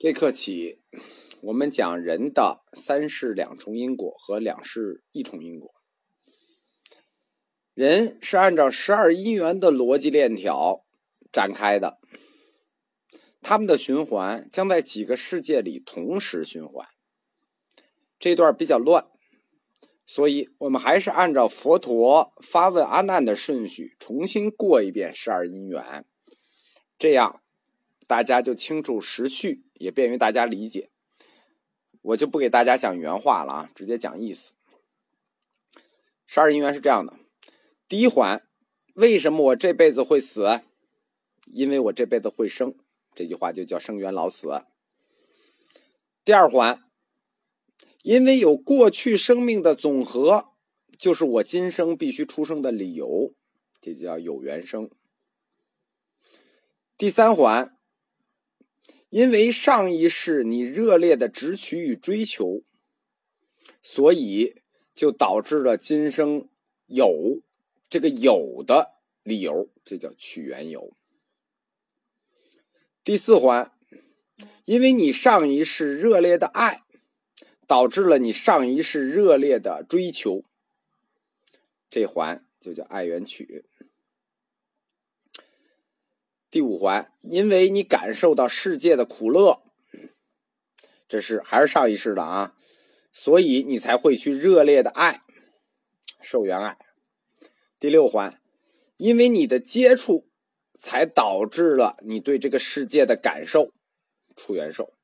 这课起，我们讲人的三世两重因果和两世一重因果。人是按照十二因缘的逻辑链条展开的，他们的循环将在几个世界里同时循环。这段比较乱，所以我们还是按照佛陀发问阿难的顺序重新过一遍十二因缘，这样大家就清楚时序。也便于大家理解，我就不给大家讲原话了啊，直接讲意思。十二因缘是这样的：第一环，为什么我这辈子会死？因为我这辈子会生，这句话就叫生缘老死。第二环，因为有过去生命的总和，就是我今生必须出生的理由，这叫有缘生。第三环。因为上一世你热烈的执取与追求，所以就导致了今生有这个有的理由，这叫取缘有。第四环，因为你上一世热烈的爱，导致了你上一世热烈的追求，这环就叫爱缘取。第五环，因为你感受到世界的苦乐，这是还是上一世的啊，所以你才会去热烈的爱，受缘爱。第六环，因为你的接触，才导致了你对这个世界的感受，出缘受。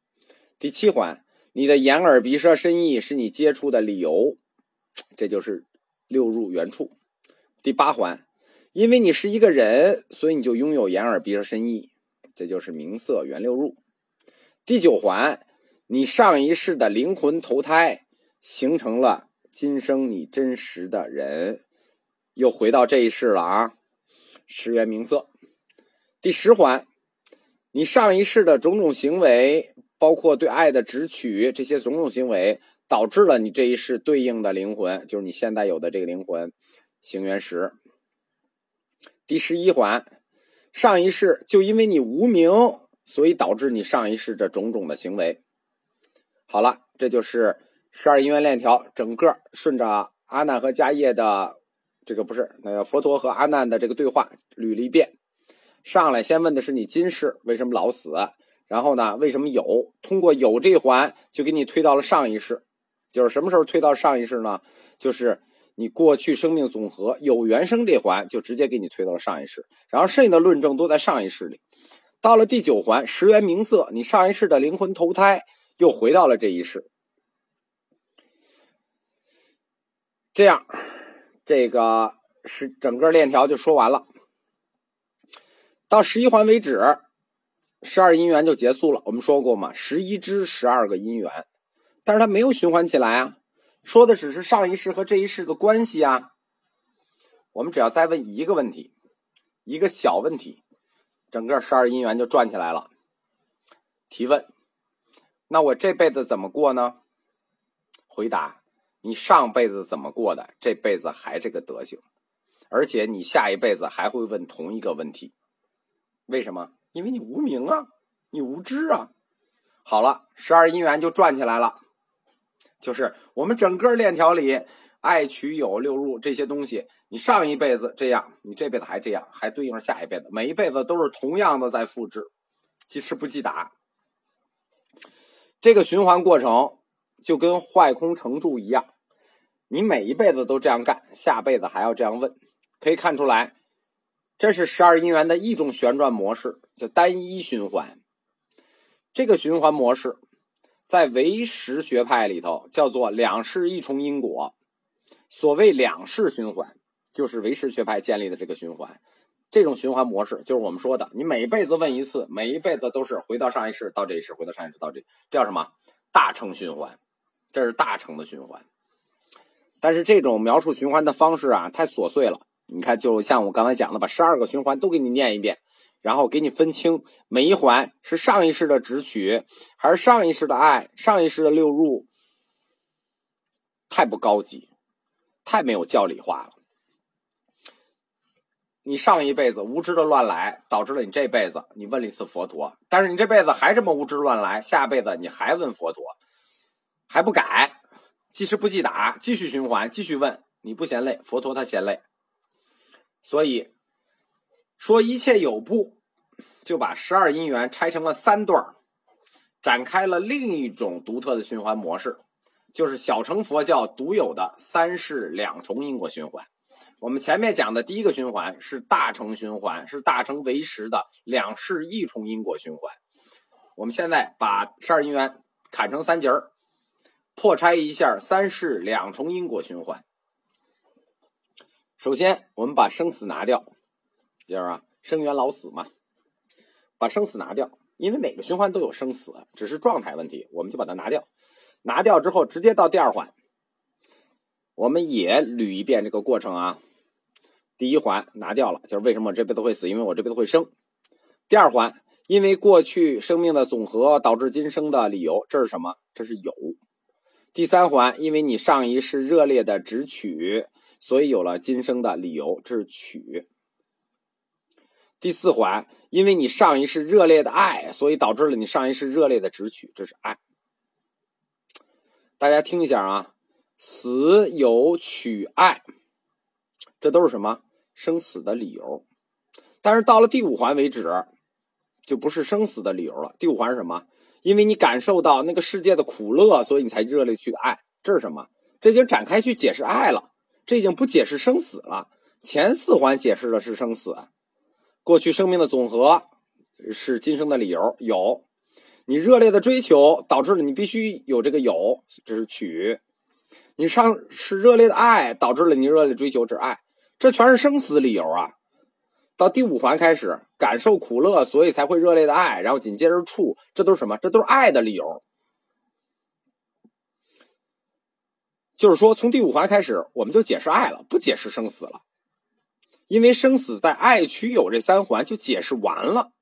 第七环，你的眼耳鼻舌身意是你接触的理由，这就是六入缘处。第八环。因为你是一个人，所以你就拥有眼耳鼻舌身意，这就是名色缘六入。第九环，你上一世的灵魂投胎，形成了今生你真实的人，又回到这一世了啊，十元名色。第十环，你上一世的种种行为，包括对爱的执取，这些种种行为，导致了你这一世对应的灵魂，就是你现在有的这个灵魂，行缘十。第十一环，上一世就因为你无名，所以导致你上一世这种种的行为。好了，这就是十二因缘链条，整个顺着阿难和迦叶的这个不是那个佛陀和阿难的这个对话捋了一遍。上来先问的是你今世为什么老死，然后呢为什么有？通过有这一环就给你推到了上一世，就是什么时候推到上一世呢？就是。你过去生命总和有原生这环就直接给你推到了上一世，然后剩下的论证都在上一世里。到了第九环十元名色，你上一世的灵魂投胎又回到了这一世。这样，这个是整个链条就说完了。到十一环为止，十二因缘就结束了。我们说过嘛，十一支十二个因缘，但是它没有循环起来啊。说的只是上一世和这一世的关系啊。我们只要再问一个问题，一个小问题，整个十二因缘就转起来了。提问：那我这辈子怎么过呢？回答：你上辈子怎么过的，这辈子还这个德行，而且你下一辈子还会问同一个问题。为什么？因为你无名啊，你无知啊。好了，十二因缘就转起来了。就是我们整个链条里，爱取有六入这些东西，你上一辈子这样，你这辈子还这样，还对应着下一辈子，每一辈子都是同样的在复制，即吃不记打。这个循环过程就跟坏空成住一样，你每一辈子都这样干，下辈子还要这样问，可以看出来，这是十二因缘的一种旋转模式，叫单一循环。这个循环模式。在唯识学派里头，叫做两世一重因果。所谓两世循环，就是唯识学派建立的这个循环。这种循环模式，就是我们说的，你每一辈子问一次，每一辈子都是回到上一世到这一世，回到上一世到这，这叫什么？大乘循环，这是大乘的循环。但是这种描述循环的方式啊，太琐碎了。你看，就像我刚才讲的，把十二个循环都给你念一遍。然后给你分清每一环是上一世的直取，还是上一世的爱，上一世的六入，太不高级，太没有教理化了。你上一辈子无知的乱来，导致了你这辈子你问了一次佛陀，但是你这辈子还这么无知乱来，下辈子你还问佛陀，还不改，记时不记打，继续循环，继续问，你不嫌累，佛陀他嫌累。所以说一切有部，就把十二因缘拆成了三段展开了另一种独特的循环模式，就是小乘佛教独有的三世两重因果循环。我们前面讲的第一个循环是大乘循环，是大乘为实的两世一重因果循环。我们现在把十二因缘砍成三节儿，破拆一下三世两重因果循环。首先，我们把生死拿掉，就是啊，生缘老死嘛，把生死拿掉，因为每个循环都有生死，只是状态问题，我们就把它拿掉。拿掉之后，直接到第二环，我们也捋一遍这个过程啊。第一环拿掉了，就是为什么我这辈子会死？因为我这辈子会生。第二环，因为过去生命的总和导致今生的理由，这是什么？这是有。第三环，因为你上一世热烈的执取，所以有了今生的理由，这是取。第四环，因为你上一世热烈的爱，所以导致了你上一世热烈的执取，这是爱。大家听一下啊，死有取爱。这都是什么生死的理由？但是到了第五环为止，就不是生死的理由了。第五环是什么？因为你感受到那个世界的苦乐，所以你才热烈去爱。这是什么？这已经展开去解释爱了。这已经不解释生死了。前四环解释的是生死，过去生命的总和是今生的理由。有你热烈的追求，导致了你必须有这个有，这是取。你上是热烈的爱，导致了你热烈的追求，这是爱。这全是生死理由啊！到第五环开始感受苦乐，所以才会热烈的爱，然后紧接着处，这都是什么？这都是爱的理由。就是说，从第五环开始，我们就解释爱了，不解释生死了，因为生死在爱取有这三环就解释完了。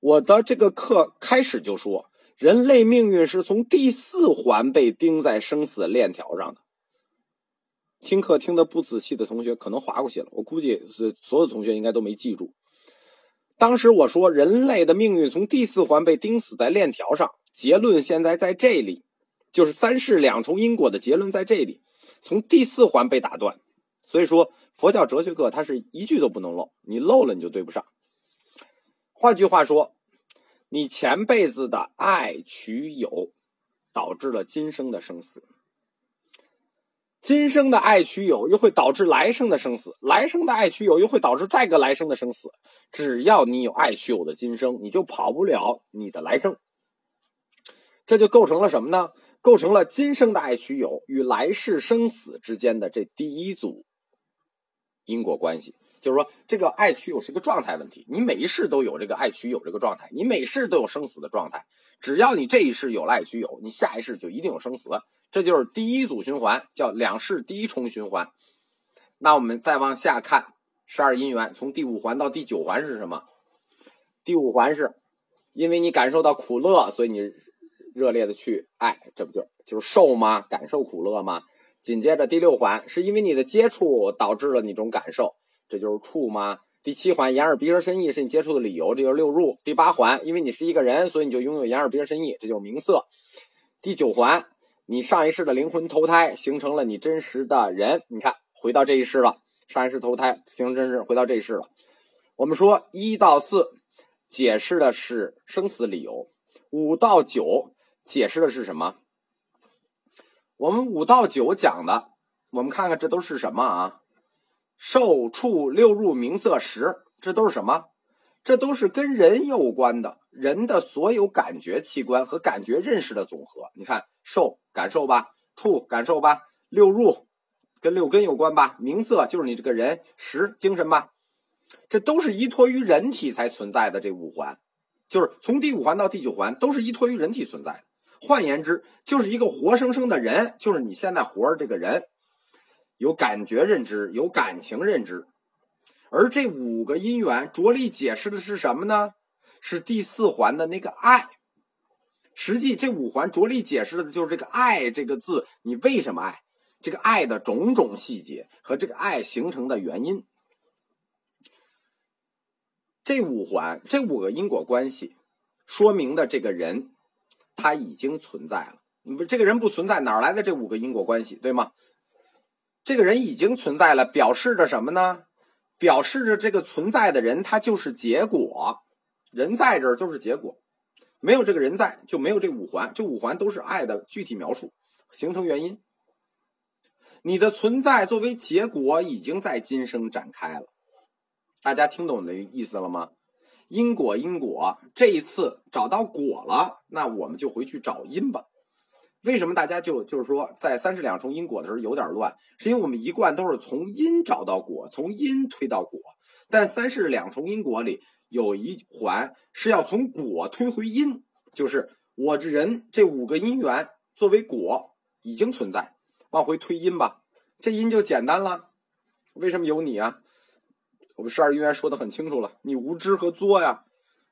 我的这个课开始就说，人类命运是从第四环被钉在生死链条上的。听课听的不仔细的同学可能划过去了，我估计是所有同学应该都没记住。当时我说人类的命运从第四环被钉死在链条上，结论现在在这里，就是三世两重因果的结论在这里，从第四环被打断。所以说佛教哲学课它是一句都不能漏，你漏了你就对不上。换句话说，你前辈子的爱取有，导致了今生的生死。今生的爱取有，又会导致来生的生死；来生的爱取有，又会导致再个来生的生死。只要你有爱取有的今生，你就跑不了你的来生。这就构成了什么呢？构成了今生的爱取有与来世生死之间的这第一组因果关系。就是说，这个爱取有是个状态问题，你每一世都有这个爱取有这个状态，你每世都有生死的状态。只要你这一世有了爱取有，你下一世就一定有生死。这就是第一组循环，叫两世第一重循环。那我们再往下看十二因缘，从第五环到第九环是什么？第五环是，因为你感受到苦乐，所以你热烈的去爱，这不就就是受吗？感受苦乐吗？紧接着第六环，是因为你的接触导致了你这种感受。这就是触吗？第七环眼耳鼻舌身意是你接触的理由，这就是六入。第八环，因为你是一个人，所以你就拥有眼耳鼻舌身意，这就是名色。第九环，你上一世的灵魂投胎形成了你真实的人，你看回到这一世了，上一世投胎形成真实，回到这一世了。我们说一到四解释的是生死理由，五到九解释的是什么？我们五到九讲的，我们看看这都是什么啊？受触六入名色识，这都是什么？这都是跟人有关的，人的所有感觉器官和感觉认识的总和。你看，受感受吧，触感受吧，六入跟六根有关吧，名色就是你这个人，识精神吧，这都是依托于人体才存在的。这五环，就是从第五环到第九环，都是依托于人体存在的。换言之，就是一个活生生的人，就是你现在活着这个人。有感觉认知，有感情认知，而这五个因缘着力解释的是什么呢？是第四环的那个爱。实际这五环着力解释的就是这个“爱”这个字，你为什么爱？这个爱的种种细节和这个爱形成的原因。这五环，这五个因果关系，说明的这个人他已经存在了。你不，这个人不存在，哪来的这五个因果关系，对吗？这个人已经存在了，表示着什么呢？表示着这个存在的人，他就是结果。人在这儿就是结果，没有这个人在，就没有这五环。这五环都是爱的具体描述，形成原因。你的存在作为结果，已经在今生展开了。大家听懂的意思了吗？因果，因果，这一次找到果了，那我们就回去找因吧。为什么大家就就是说在三世两重因果的时候有点乱？是因为我们一贯都是从因找到果，从因推到果。但三世两重因果里有一环是要从果推回因，就是我这人这五个因缘作为果已经存在，往回推因吧，这因就简单了。为什么有你啊？我们十二因缘说的很清楚了，你无知和作呀，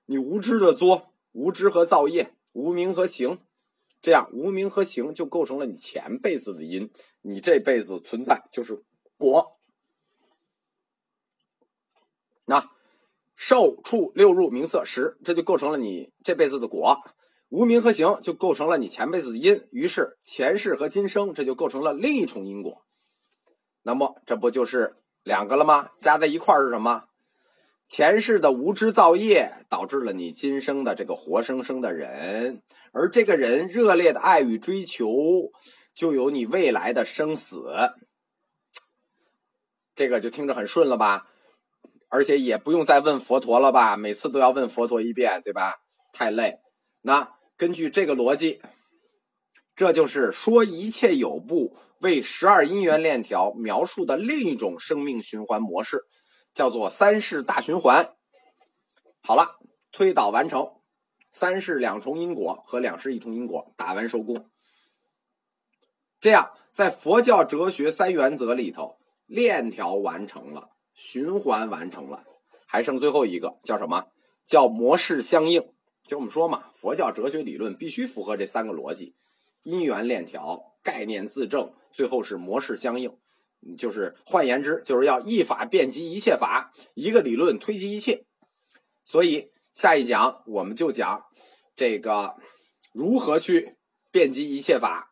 你无知的作，无知和造业，无名和行。这样无名和行就构成了你前辈子的因，你这辈子存在就是果。那受触六入名色识，这就构成了你这辈子的果。无名和行就构成了你前辈子的因，于是前世和今生这就构成了另一重因果。那么这不就是两个了吗？加在一块儿是什么？前世的无知造业导致了你今生的这个活生生的人，而这个人热烈的爱与追求，就有你未来的生死。这个就听着很顺了吧？而且也不用再问佛陀了吧？每次都要问佛陀一遍，对吧？太累。那根据这个逻辑，这就是说一切有部为十二因缘链条描述的另一种生命循环模式。叫做三世大循环。好了，推导完成，三世两重因果和两世一重因果打完收工。这样，在佛教哲学三原则里头，链条完成了，循环完成了，还剩最后一个叫什么？叫模式相应。就我们说嘛，佛教哲学理论必须符合这三个逻辑：因缘链条、概念自证，最后是模式相应。就是换言之，就是要一法遍及一切法，一个理论推及一切。所以下一讲我们就讲这个如何去遍及一切法。